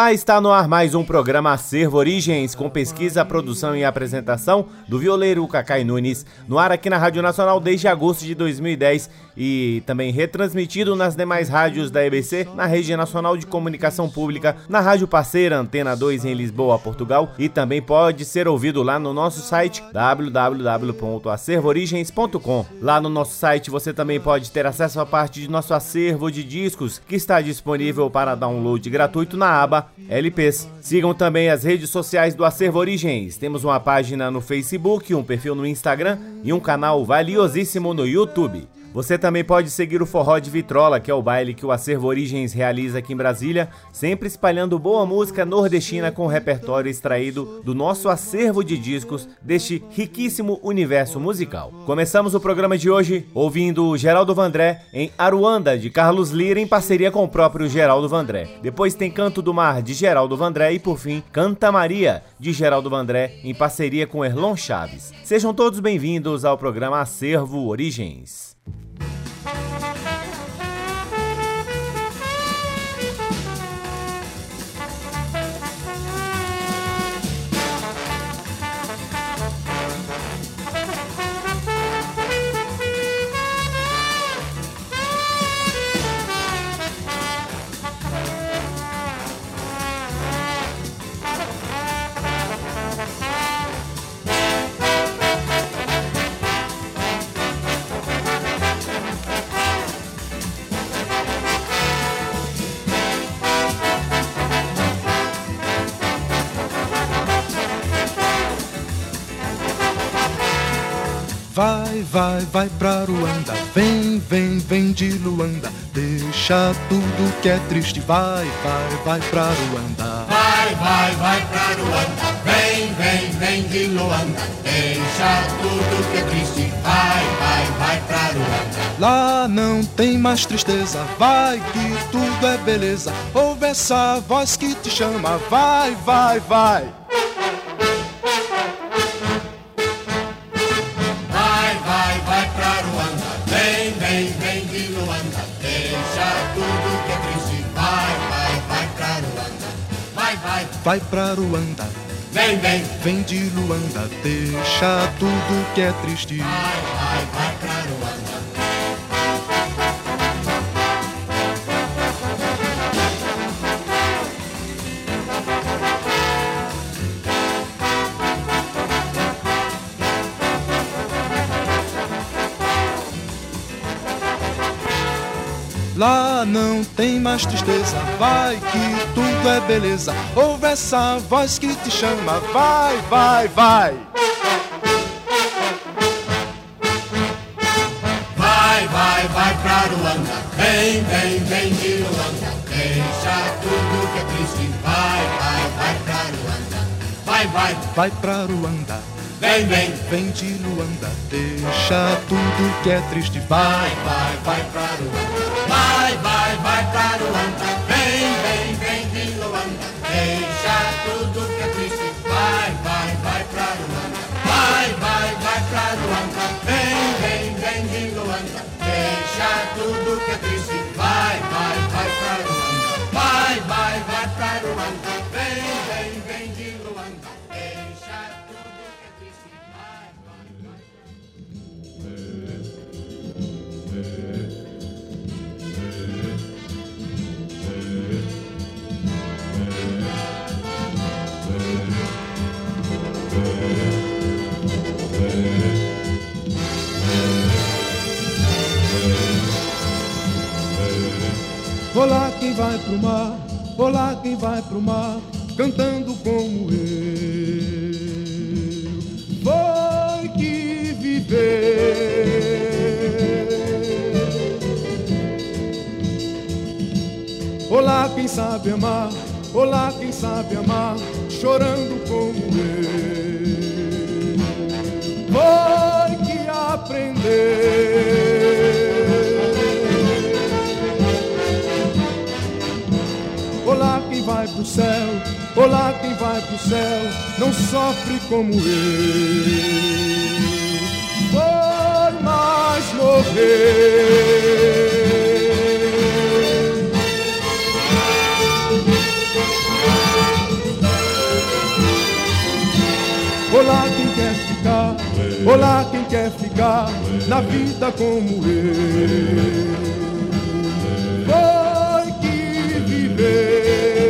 Olá, está no ar mais um programa Acervo Origens, com pesquisa, produção e apresentação do violeiro Cacai Nunes, no ar aqui na Rádio Nacional desde agosto de 2010 e também retransmitido nas demais rádios da EBC, na Rede Nacional de Comunicação Pública, na Rádio Parceira Antena 2 em Lisboa, Portugal e também pode ser ouvido lá no nosso site www.acervoorigens.com. Lá no nosso site você também pode ter acesso a parte de nosso acervo de discos que está disponível para download gratuito na aba LPs. Sigam também as redes sociais do Acervo Origens. Temos uma página no Facebook, um perfil no Instagram e um canal valiosíssimo no YouTube. Você também pode seguir o Forró de Vitrola, que é o baile que o Acervo Origens realiza aqui em Brasília, sempre espalhando boa música nordestina com repertório extraído do nosso acervo de discos deste riquíssimo universo musical. Começamos o programa de hoje ouvindo Geraldo Vandré em Aruanda, de Carlos Lira, em parceria com o próprio Geraldo Vandré. Depois tem Canto do Mar, de Geraldo Vandré, e por fim, Canta Maria, de Geraldo Vandré, em parceria com Erlon Chaves. Sejam todos bem-vindos ao programa Acervo Origens. Vai, vai, vai pra Ruanda, vem, vem, vem de Luanda, deixa tudo que é triste, vai, vai, vai pra Ruanda. Vai, vai, vai pra Ruanda, vem, vem, vem de Luanda, deixa tudo que é triste, vai, vai, vai pra Ruanda. Lá não tem mais tristeza, vai que tudo é beleza, ouve essa voz que te chama, vai, vai, vai. Vai pra Ruanda. Vem, vem, vem de Luanda, deixa tudo que é triste. Vai, vai, vai pra Ruanda. Lá não tem mais tristeza, vai que tudo é beleza. Ouve essa voz que te chama, vai, vai, vai. Vai, vai, vai pra Luanda, vem, vem, vem de Luanda. Deixa tudo que é triste, vai, vai, vai pra Luanda. Vai, vai, vai pra Luanda. Vem, vem, vem de Luanda, deixa tudo que é triste, vai, vai, vai pra Luanda. Pra Luanda. Vem, vem, vem de Luanda. Deixa tudo que é triste. Vai, vai, vai pra Luanda. Vai, vai, vai pra Luanda. Vem, vem, vem de Luanda. Deixa tudo que é triste. Olá quem vai pro mar, olá quem vai pro mar, cantando como eu. Foi que viver. Olá quem sabe amar, olá quem sabe amar, chorando como eu. Foi que aprender. pro céu. Olá, quem vai pro céu, não sofre como eu. Por mais morrer. Olá quem quer ficar, olá quem quer ficar na vida como eu. Viver.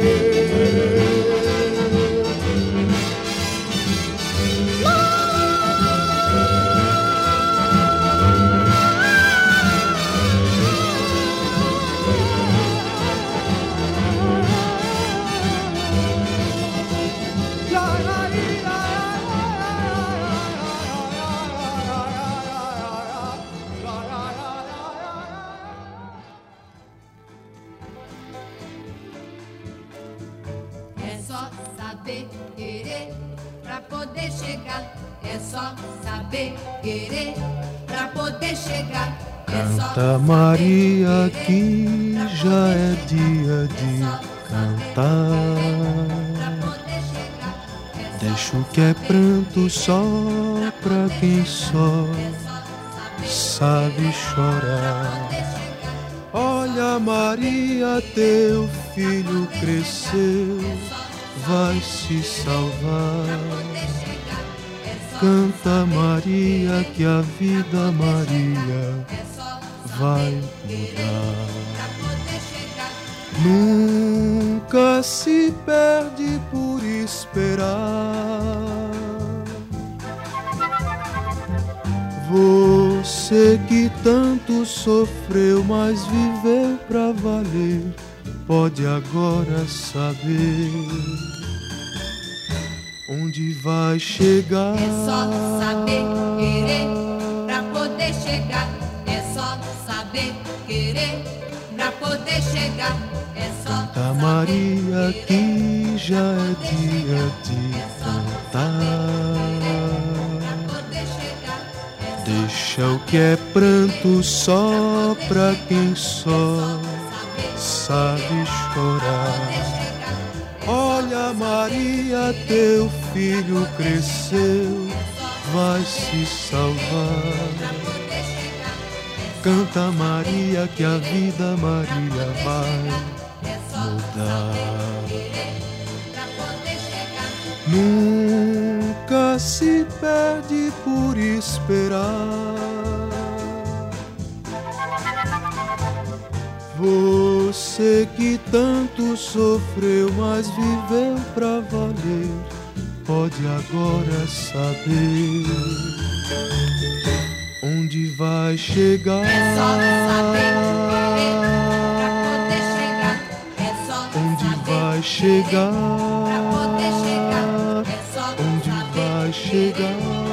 Canta Maria que já é dia de cantar. Deixa o que é pranto só pra quem só sabe chorar. Olha Maria, teu filho cresceu, vai se salvar. Canta Maria que a vida Maria vai mudar. Nunca se perde por esperar. Você que tanto sofreu, mas viveu pra valer, pode agora saber onde vai chegar. É só saber querer pra poder chegar saber querer pra poder chegar. É só Canta Maria que já é dia de cantar. Deixa o que é pranto só pra quem só sabe chorar. Olha, Maria, teu filho cresceu, vai se salvar. Canta Maria que a vida Maria vai mudar. Nunca se perde por esperar. Você que tanto sofreu, mas viveu pra valer, pode agora saber onde vai chegar. É só saber pra poder chegar. É só onde vai chegar. Pra poder chegar. É só onde vai chegar.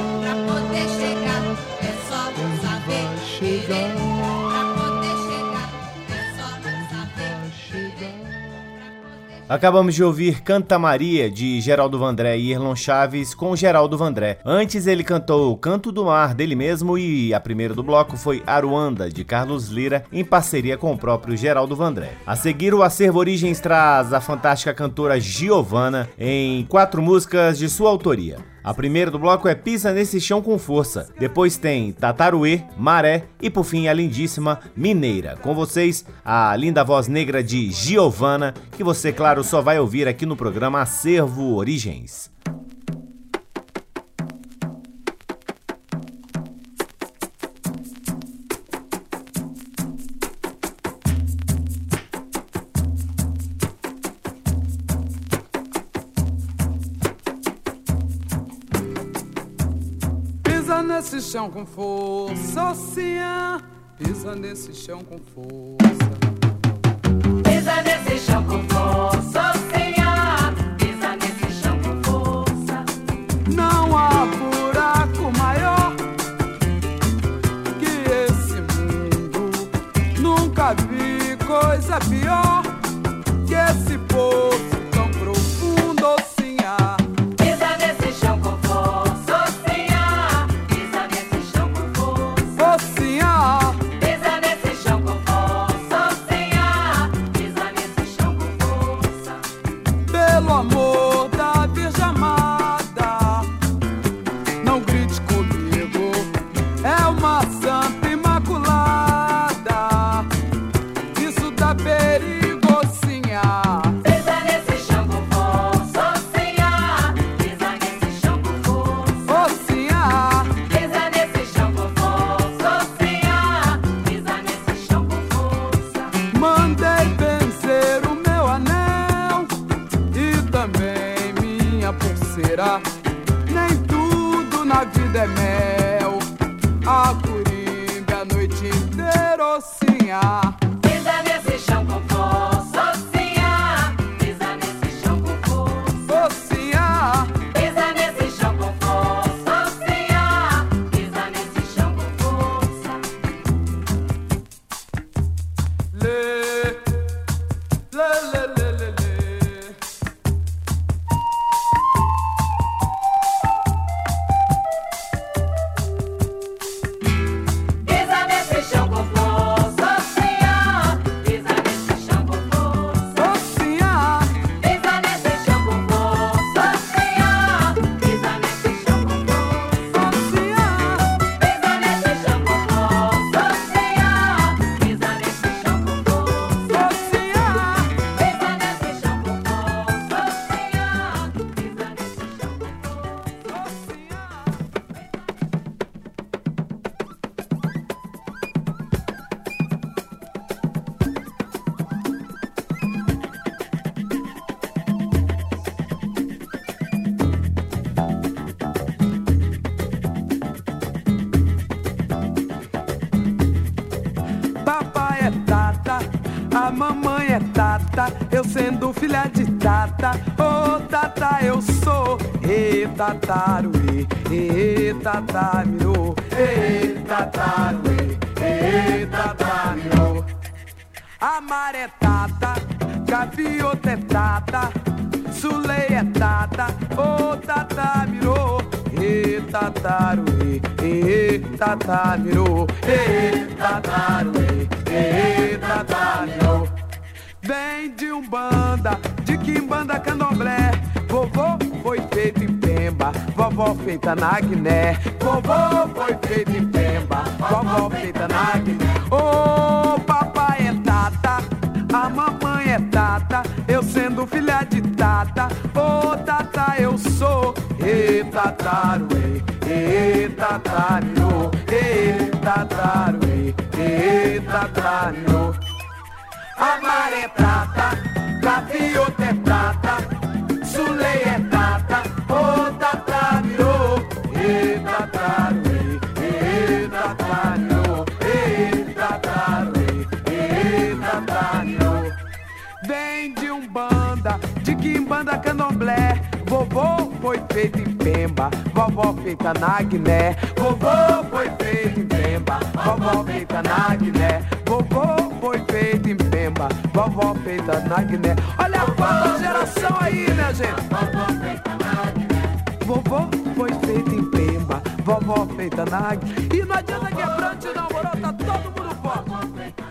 Acabamos de ouvir Canta Maria, de Geraldo Vandré e Erlon Chaves, com Geraldo Vandré. Antes ele cantou Canto do Mar, dele mesmo, e a primeira do bloco foi Aruanda, de Carlos Lira, em parceria com o próprio Geraldo Vandré. A seguir, o Acervo Origens traz a fantástica cantora Giovanna em quatro músicas de sua autoria. A primeira do bloco é Pisa Nesse Chão com Força. Depois tem Tataruê, Maré e por fim a lindíssima Mineira. Com vocês, a linda voz negra de Giovanna, que você, claro, só vai ouvir aqui no programa Acervo Origens. Chão com força. Pisa nesse chão com força. Pisa nesse chão com força, A maré é tata, ô tata mirou, e tataruê, e tata mirou, e tataruê, e tata mirou. Vem de Umbanda, de Quimbanda Candomblé, vovô foi feito em Pemba, vovó feita na Guiné, vovô foi feito em Pemba, vovó feita na Guiné. É tata, a mamãe é tata, eu sendo filha de tata, ô tata eu sou, e tataruê, e tatario, e tataruê, e tatario. A maré é prata, gaviota é prata, Sulei é tata, foi feito em Pemba, vovó feita na Guiné, vovô foi feito em Pemba, vovó feita na Guiné, vovô foi feito em Pemba, vovó feita na Guiné. Olha a quarta geração aí, né, gente? Vovó foi feita em Pemba, vovó feita na Guiné. E não adianta quebrante, não, moro, tá todo mundo forte.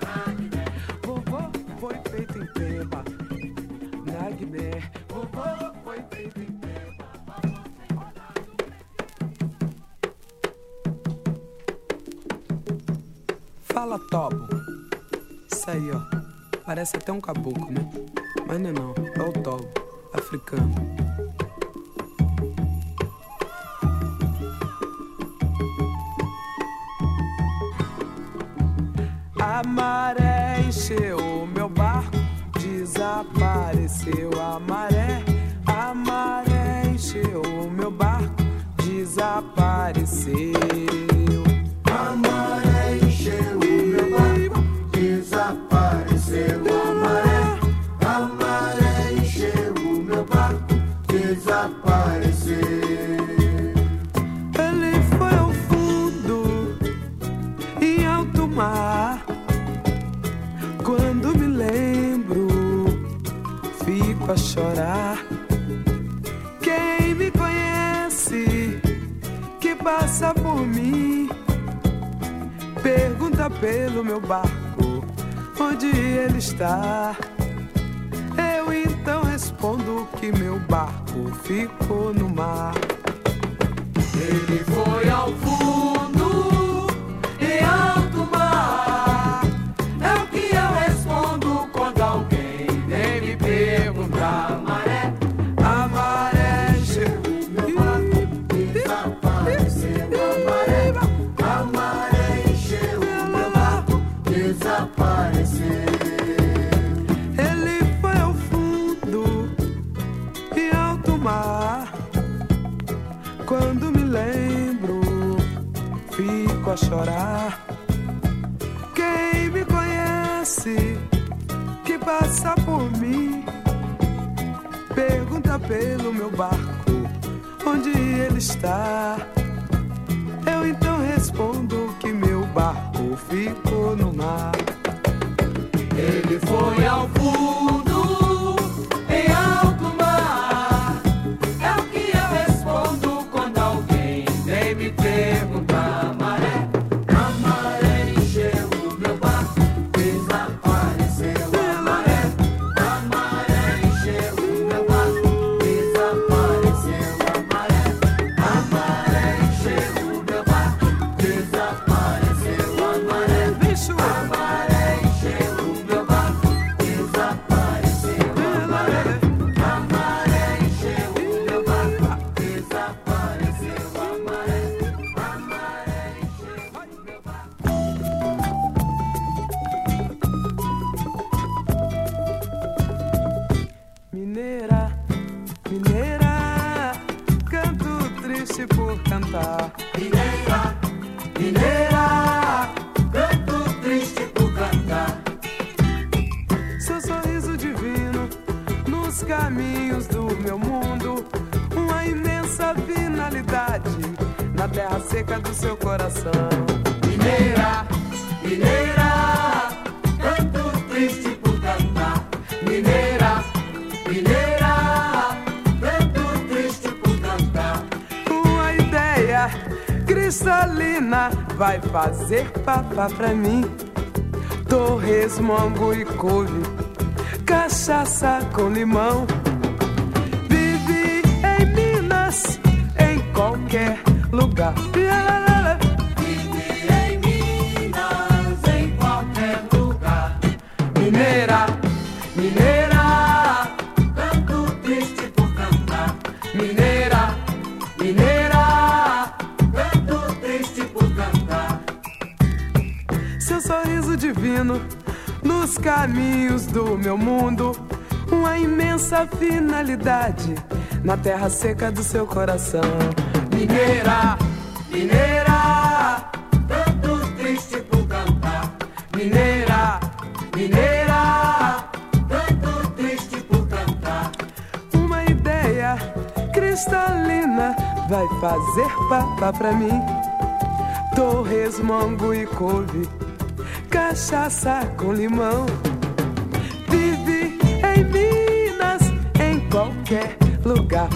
Fala, Tobo. Isso aí, ó. Parece até um caboclo, né? Mas não é não, é o Tobo, africano. A maré encheu o meu barco, desapareceu a maré. A maré encheu o meu barco, desapareceu. Pelo meu barco, onde ele está. Eu então respondo que meu barco ficou no mar. Ele foi ao chorar. Quem me conhece, que passa por mim, pergunta pelo meu barco, onde ele está. Eu então respondo que meu barco ficou no mar. Ele foi ao fundo, papá pra mim. Torresmo, e couve, cachaça com limão. Vive em Minas, em qualquer lugar. Nos caminhos do meu mundo, uma imensa finalidade na terra seca do seu coração. Mineira, mineira, canto triste por cantar. Mineira, mineira, canto triste por cantar. Uma ideia cristalina vai fazer papá pra mim. Torresmo, e couve, cachaça com limão. Vive em Minas, em qualquer lugar.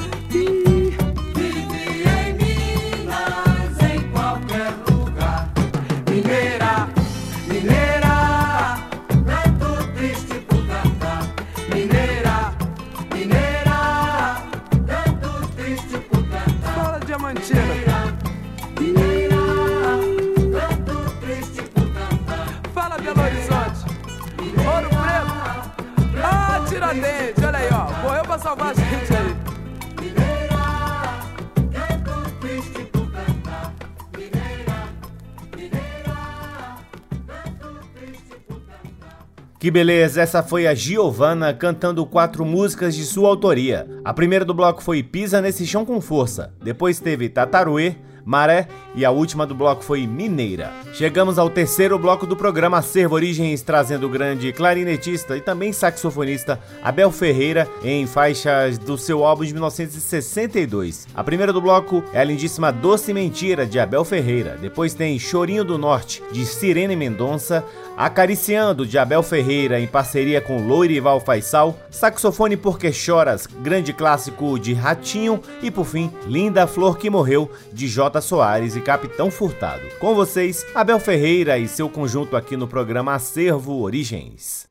Que beleza, essa foi a Giovanna cantando quatro músicas de sua autoria. A primeira do bloco foi Pisa nesse chão com força, depois teve Tataruê, Maré e a última do bloco foi Mineira. Chegamos ao terceiro bloco do programa Acervo Origens, trazendo o grande clarinetista e também saxofonista Abel Ferreira em faixas do seu álbum de 1962. A primeira do bloco é a lindíssima Doce Mentira de Abel Ferreira, depois tem Chorinho do Norte de Sirene Mendonça, Acariciando de Abel Ferreira em parceria com Lourival Faisal, Saxofone Porque Choras, grande clássico de Ratinho e por fim, Linda Flor que Morreu de J. Soares e Capitão Furtado. Com vocês, Abel Ferreira e seu conjunto aqui no programa Acervo Origens.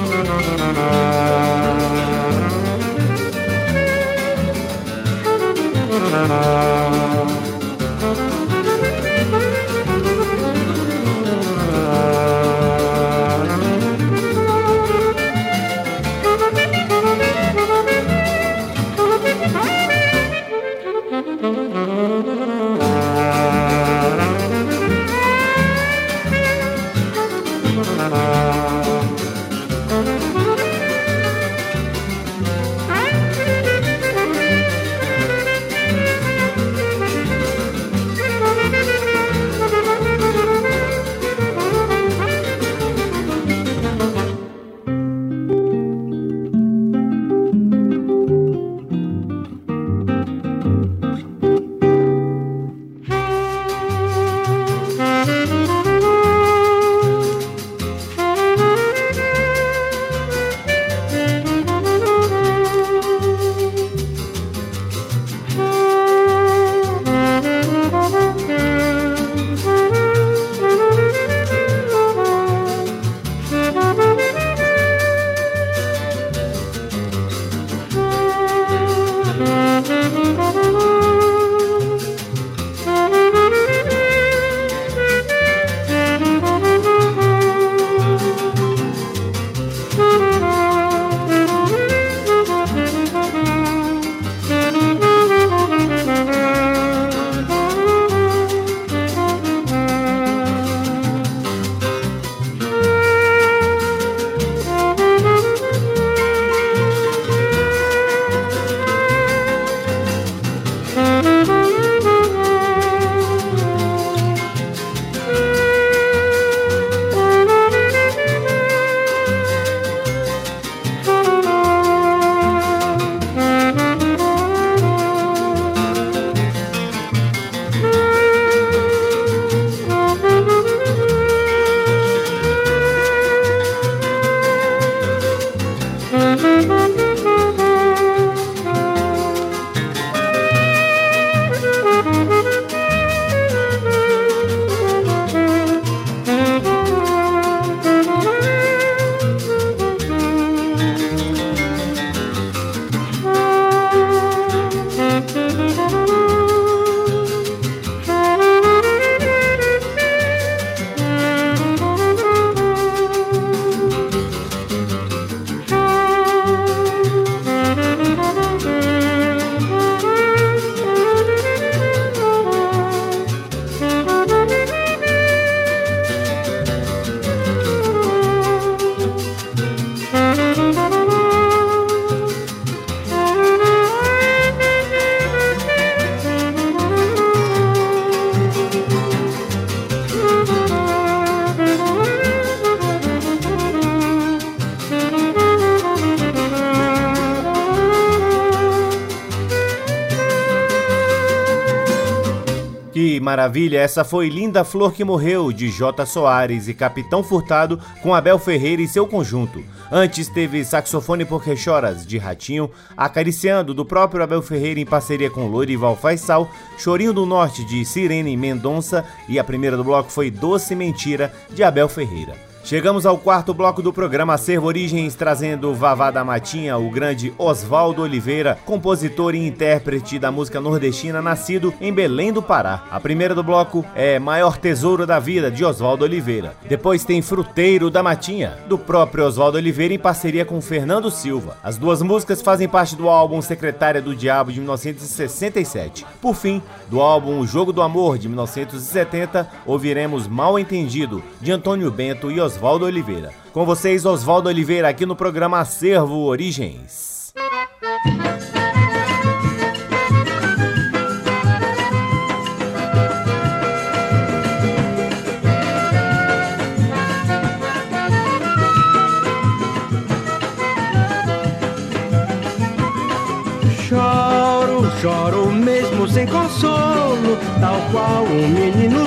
Thank you. Maravilha, essa foi Linda Flor que Morreu, de J. Soares e Capitão Furtado, com Abel Ferreira e seu conjunto. Antes teve Saxofone Porque Choras, de Ratinho, Acariciando, do próprio Abel Ferreira em parceria com Lorival Faisal, Chorinho do Norte, de Sirene Mendonça e a primeira do bloco foi Doce Mentira, de Abel Ferreira. Chegamos ao quarto bloco do programa Acervo Origens, trazendo Vavá da Matinha, o grande Oswaldo Oliveira, compositor e intérprete da música nordestina, nascido em Belém do Pará. A primeira do bloco é Maior Tesouro da Vida, de Oswaldo Oliveira. Depois tem Fruteiro da Matinha, do próprio Oswaldo Oliveira, em parceria com Fernando Silva. As duas músicas fazem parte do álbum Secretária do Diabo, de 1967. Por fim, do álbum O Jogo do Amor, de 1970, ouviremos Mal Entendido, de Antônio Bento e Oswaldo Oswaldo Oliveira. Com vocês, Oswaldo Oliveira, aqui no programa Acervo Origens. Choro, choro mesmo sem consolo, tal qual um menino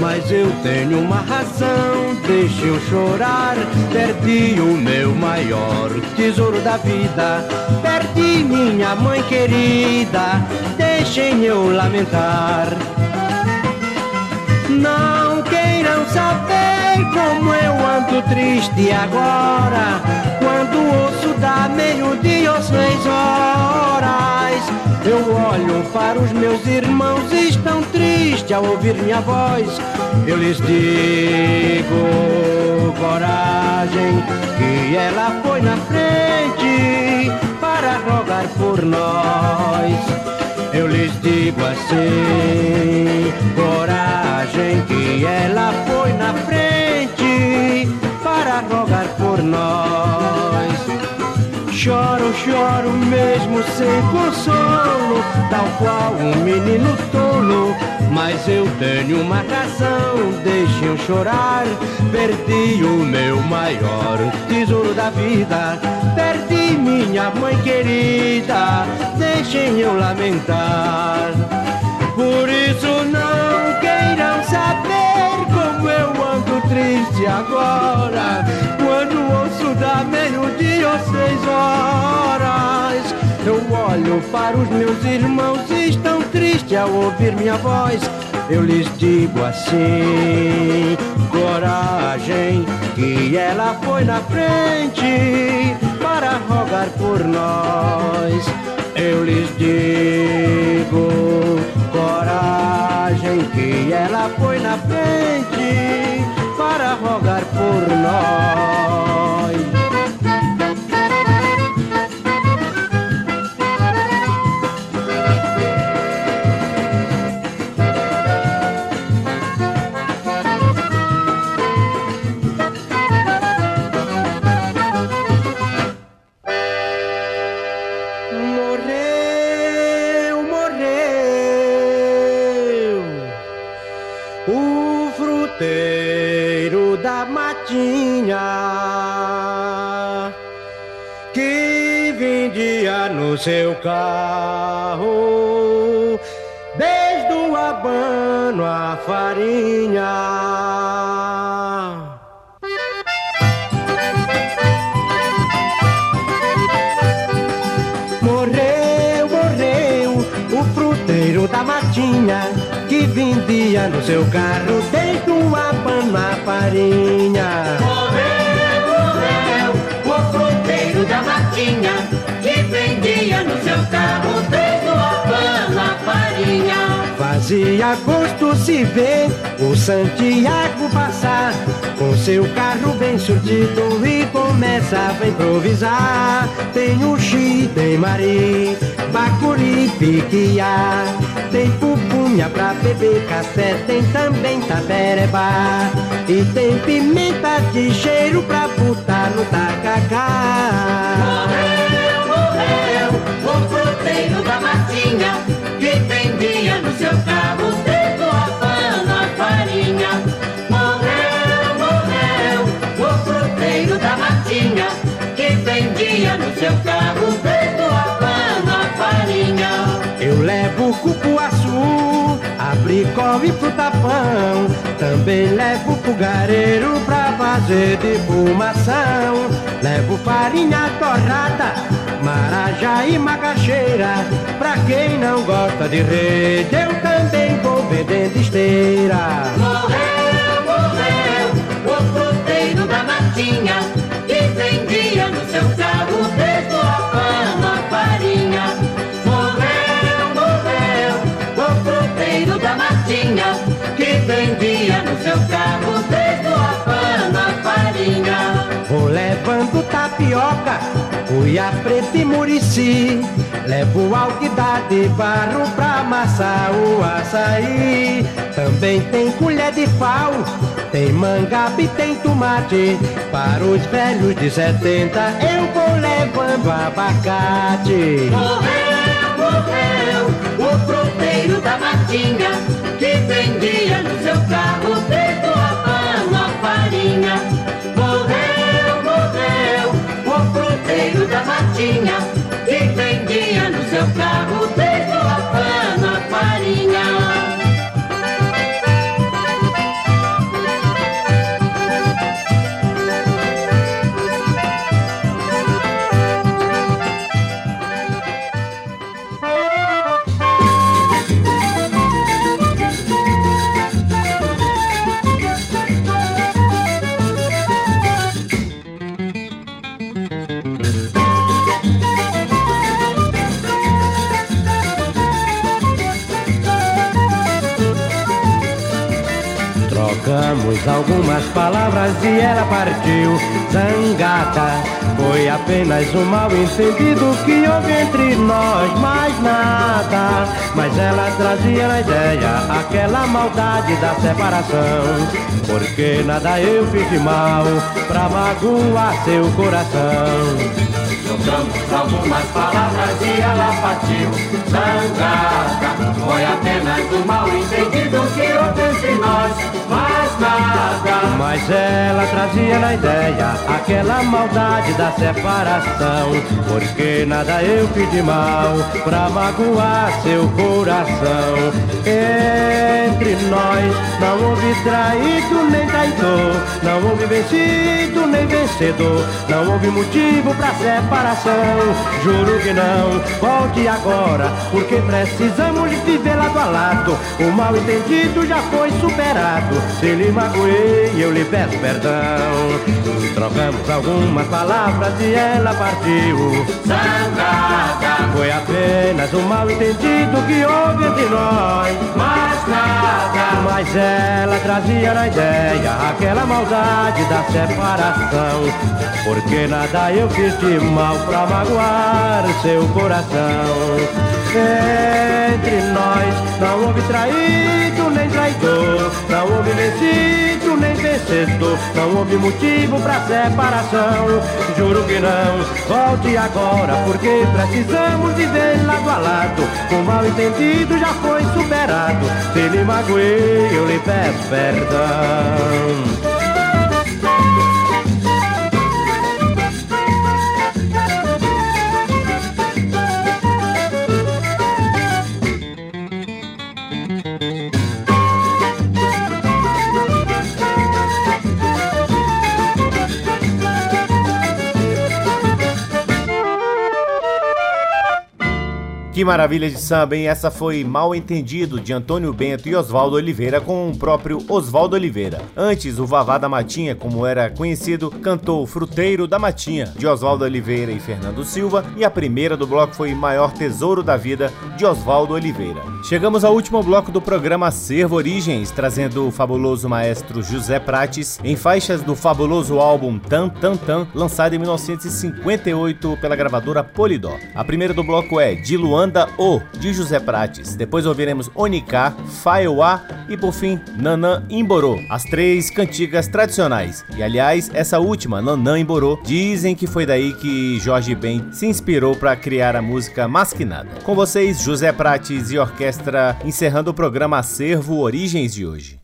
mas eu tenho uma razão, deixe eu chorar. Perdi o meu maior tesouro da vida, perdi minha mãe querida, deixem eu lamentar. Não saber como eu ando triste agora, quando ouço da meio-dia às seis horas. Eu olho para os meus irmãos e estão tristes ao ouvir minha voz eu lhes digo coragem que ela foi na frente para rogar por nós. Eu lhes digo assim, coragem que ela Choro, choro mesmo sem consolo, tal qual um menino tolo mas eu tenho uma razão, deixem chorar. Perdi o meu maior tesouro da vida, perdi minha mãe querida, deixem eu lamentar. Por isso não queiram saber como eu ando triste agora, quando ouço da meio-dia ou seis horas. Eu olho para os meus irmãos e estão tristes ao ouvir minha voz. Eu lhes digo assim: coragem, que ela foi na frente para rogar por nós. Eu lhes digo: coragem, que ela foi na frente para rogar por nós. Seu carro, desde o abano a farinha. Morreu, morreu o fruteiro da matinha que vendia no seu carro desde o abano a farinha. Morreu, morreu o fruteiro da matinha vendia no Fazia gosto se ver o Santiago passar com seu carro bem surtido e começava a improvisar. Tem o Xi, tem Mari, Bacuri, Piquiá, tem pupunha pra beber café, tem também tabereba e tem pimenta de cheiro pra botar no tacacá seu carro desde a farinha. Eu levo cupuaçu, abricó e fruta-pão. Também levo fogareiro pra fazer de fumação. Levo farinha torrada marajá e macaxeira. Pra quem não gosta de rede, eu também vou vendendo esteira. Morreu, morreu, o Matinha, que vendia no seu da Matinha, que vendia no seu carro desde a pano a farinha. Vou levando tapioca, cuia preta e murici. Levo alguidade, barro pra amassar o açaí. Também tem colher de pau, tem mangabe, tem tomate. Para os velhos de 70, eu vou levando abacate. Morreu, morreu, o fruteiro da Matinha, que Trocamos algumas palavras e ela partiu zangada. Foi apenas um mal entendido que houve entre nós, mais nada. Mas ela trazia na ideia aquela maldade da separação. Porque nada eu fiz de mal pra magoar seu coração. Trocamos algumas palavras e ela partiu zangada. Foi apenas um mal entendido que houve entre nós. Mas ela trazia na ideia aquela maldade da separação. Porque nada eu fiz de mal pra magoar seu coração. Entre nós não houve traído nem traidor, não houve vencido nem vencedor, não houve motivo pra separação. Juro que não, volte agora, porque precisamos viver lado a lado. O mal entendido já foi superado. Se lhe magoei, eu lhe peço perdão. Trocamos algumas palavras e ela partiu. Zangada, Foi apenas um mal entendido que houve entre nós. mais nada. Mas ela trazia na ideia aquela maldade da separação. Porque nada eu fiz de mal pra magoar seu coração. Entre nós não houve traído nem traidor, não houve vencido nem vencedor, não houve motivo pra separação. Juro que não, volte agora, porque precisamos viver lado a lado. O mal entendido já foi superado. Se lhe magoei, eu lhe peço perdão. Que maravilha de samba, hein? Essa foi Mal Entendido de Antônio Bento e Oswaldo Oliveira com o próprio Oswaldo Oliveira. Antes, o Vavá da Matinha, como era conhecido, cantou Fruteiro da Matinha de Oswaldo Oliveira e Fernando Silva, e a primeira do bloco foi Maior Tesouro da Vida de Oswaldo Oliveira. Chegamos ao último bloco do programa Acervo Origens, trazendo o fabuloso maestro José Prates em faixas do fabuloso álbum Tan Tan Tan, lançado em 1958 pela gravadora Polydor. A primeira do bloco é De Luanda O, de José Prates. Depois ouviremos Onicá, Faioá e por fim Nanã Imborô, as três cantigas tradicionais. E aliás, essa última, Nanã Imborô, dizem que foi daí que Jorge Ben se inspirou para criar a música Masquinada. Com vocês, José Prates e orquestra, encerrando o programa Acervo Origens de hoje.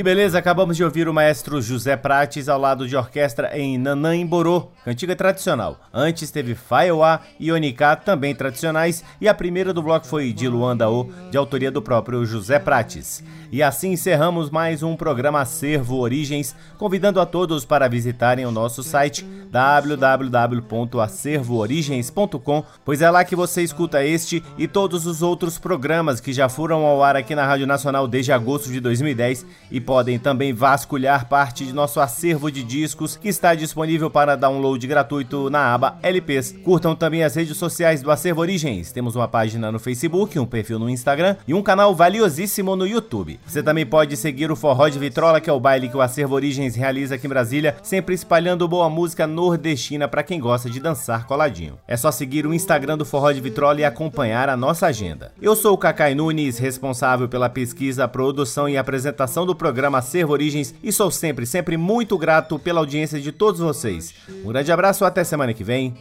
Que beleza, acabamos de ouvir o maestro José Prates ao lado de orquestra em Nanã Emborô, cantiga tradicional. Antes teve Faiauá e Onicá, também tradicionais, e a primeira do bloco foi de Luandaô, de autoria do próprio José Prates. E assim encerramos mais um programa Acervo Origens, convidando a todos para visitarem o nosso site www.acervoorigens.com, pois é lá que você escuta este e todos os outros programas que já foram ao ar aqui na Rádio Nacional desde agosto de 2010 e podem também vasculhar parte de nosso acervo de discos que está disponível para download gratuito na aba LPs. Curtam também as redes sociais do Acervo Origens. Temos uma página no Facebook, um perfil no Instagram e um canal valiosíssimo no YouTube. Você também pode seguir o Forró de Vitrola, que é o baile que o Acervo Origens realiza aqui em Brasília, sempre espalhando boa música nordestina para quem gosta de dançar coladinho. É só seguir o Instagram do Forró de Vitrola e acompanhar a nossa agenda. Eu sou o Cacai Nunes, responsável pela pesquisa, produção e apresentação do programa Acervo Origens e sou sempre, sempre muito grato pela audiência de todos vocês. Um grande abraço, até semana que vem.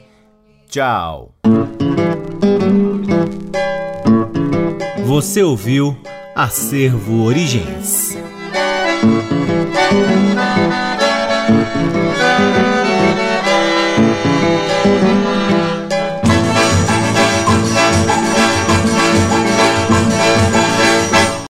Tchau. Você ouviu Acervo Origens. Música